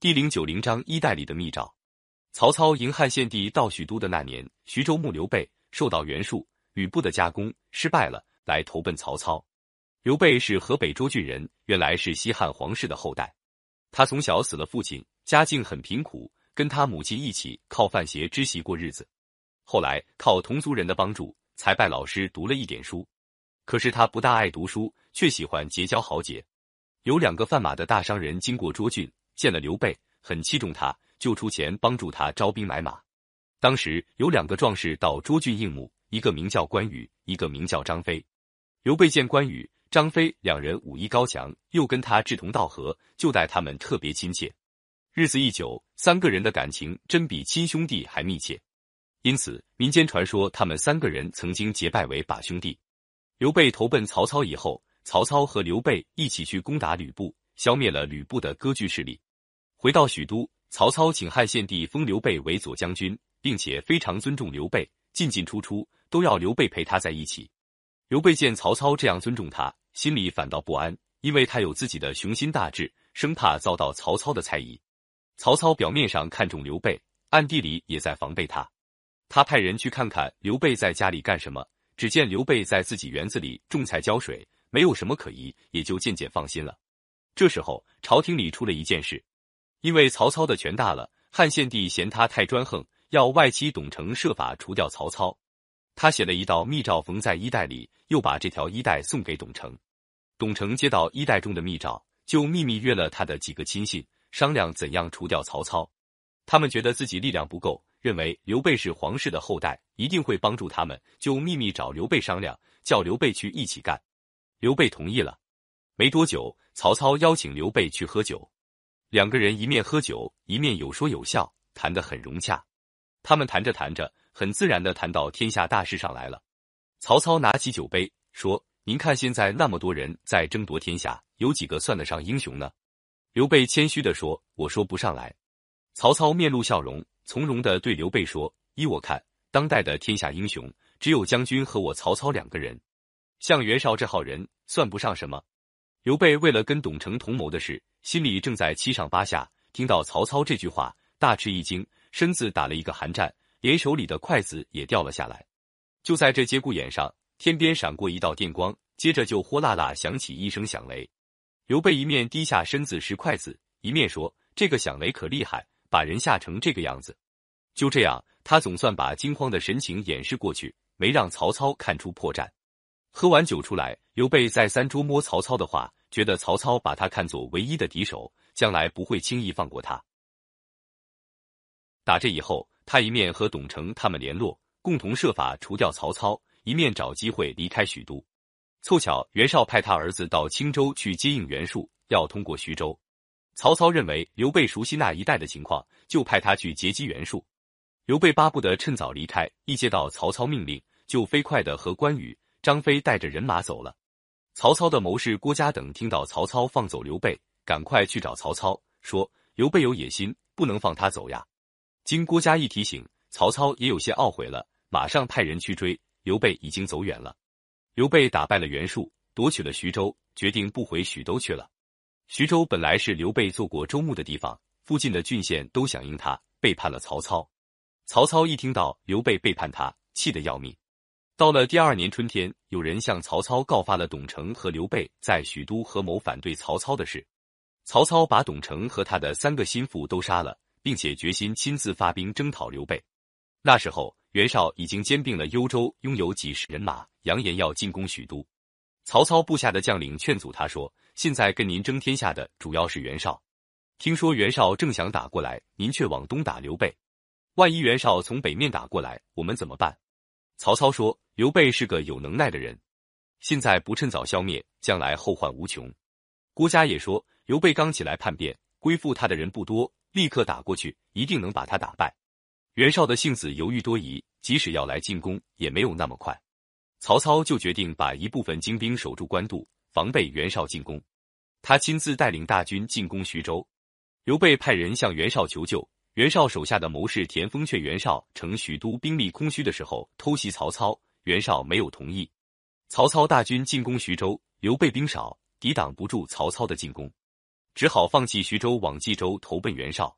第零九零章衣袋里的密诏。曹操迎汉献帝到许都的那年，徐州牧刘备受到袁术、吕布的加攻，失败了，来投奔曹操。刘备是河北涿郡人，原来是西汉皇室的后代。他从小死了父亲，家境很贫苦，跟他母亲一起靠贩鞋织席过日子。后来靠同族人的帮助，才拜老师读了一点书。可是他不大爱读书，却喜欢结交豪杰。有两个贩马的大商人经过涿郡，见了刘备，很器重他，就出钱帮助他招兵买马。当时有两个壮士到涿郡应募，一个名叫关羽，一个名叫张飞。刘备见关羽、张飞两人武艺高强，又跟他志同道合，就待他们特别亲切。日子一久，三个人的感情真比亲兄弟还密切。因此，民间传说他们三个人曾经结拜为把兄弟。刘备投奔曹操以后，曹操和刘备一起去攻打吕布，消灭了吕布的割据势力。回到许都，曹操请汉献帝封刘备为左将军，并且非常尊重刘备，进进出出都要刘备陪他在一起。刘备见曹操这样尊重他，心里反倒不安，因为他有自己的雄心大志，生怕遭到曹操的猜疑。曹操表面上看重刘备，暗地里也在防备他。他派人去看看刘备在家里干什么。只见刘备在自己园子里种菜浇水，没有什么可疑，也就渐渐放心了。这时候，朝廷里出了一件事，因为曹操的权大了，汉献帝嫌他太专横，要外戚董承设法除掉曹操。他写了一道密诏，缝在衣袋里，又把这条衣带送给董承。董承接到衣袋中的密诏，就秘密约了他的几个亲信，商量怎样除掉曹操。他们觉得自己力量不够。认为刘备是皇室的后代，一定会帮助他们，就秘密找刘备商量，叫刘备去一起干。刘备同意了。没多久，曹操邀请刘备去喝酒，两个人一面喝酒，一面有说有笑，谈得很融洽。他们谈着谈着，很自然的谈到天下大事上来了。曹操拿起酒杯说：“您看现在那么多人在争夺天下，有几个算得上英雄呢？”刘备谦虚的说：“我说不上来。”曹操面露笑容。从容的对刘备说：“依我看，当代的天下英雄只有将军和我曹操两个人，像袁绍这号人算不上什么。”刘备为了跟董承同谋的事，心里正在七上八下。听到曹操这句话，大吃一惊，身子打了一个寒战，连手里的筷子也掉了下来。就在这节骨眼上，天边闪过一道电光，接着就哗啦啦响起一声响雷。刘备一面低下身子拾筷子，一面说：“这个响雷可厉害。”把人吓成这个样子，就这样，他总算把惊慌的神情掩饰过去，没让曹操看出破绽。喝完酒出来，刘备再三捉摸曹操的话，觉得曹操把他看作唯一的敌手，将来不会轻易放过他。打这以后，他一面和董承他们联络，共同设法除掉曹操，一面找机会离开许都。凑巧袁绍派他儿子到青州去接应袁术，要通过徐州。曹操认为刘备熟悉那一带的情况，就派他去截击袁术。刘备巴不得趁早离开，一接到曹操命令，就飞快的和关羽、张飞带着人马走了。曹操的谋士郭嘉等听到曹操放走刘备，赶快去找曹操，说刘备有野心，不能放他走呀。经郭嘉一提醒，曹操也有些懊悔了，马上派人去追。刘备已经走远了。刘备打败了袁术，夺取了徐州，决定不回许都去了。徐州本来是刘备做过州牧的地方，附近的郡县都响应他，背叛了曹操。曹操一听到刘备背叛他，气得要命。到了第二年春天，有人向曹操告发了董承和刘备在许都合谋反对曹操的事。曹操把董承和他的三个心腹都杀了，并且决心亲自发兵征讨刘备。那时候，袁绍已经兼并了幽州，拥有几十人马，扬言要进攻许都。曹操部下的将领劝阻他说。现在跟您争天下的主要是袁绍，听说袁绍正想打过来，您却往东打刘备，万一袁绍从北面打过来，我们怎么办？曹操说：“刘备是个有能耐的人，现在不趁早消灭，将来后患无穷。”郭嘉也说：“刘备刚起来叛变，归附他的人不多，立刻打过去，一定能把他打败。”袁绍的性子犹豫多疑，即使要来进攻，也没有那么快。曹操就决定把一部分精兵守住官渡。防备袁绍进攻，他亲自带领大军进攻徐州。刘备派人向袁绍求救，袁绍手下的谋士田丰劝袁绍乘许都兵力空虚的时候偷袭曹操，袁绍没有同意。曹操大军进攻徐州，刘备兵少，抵挡不住曹操的进攻。只好放弃徐州，往冀州投奔袁绍。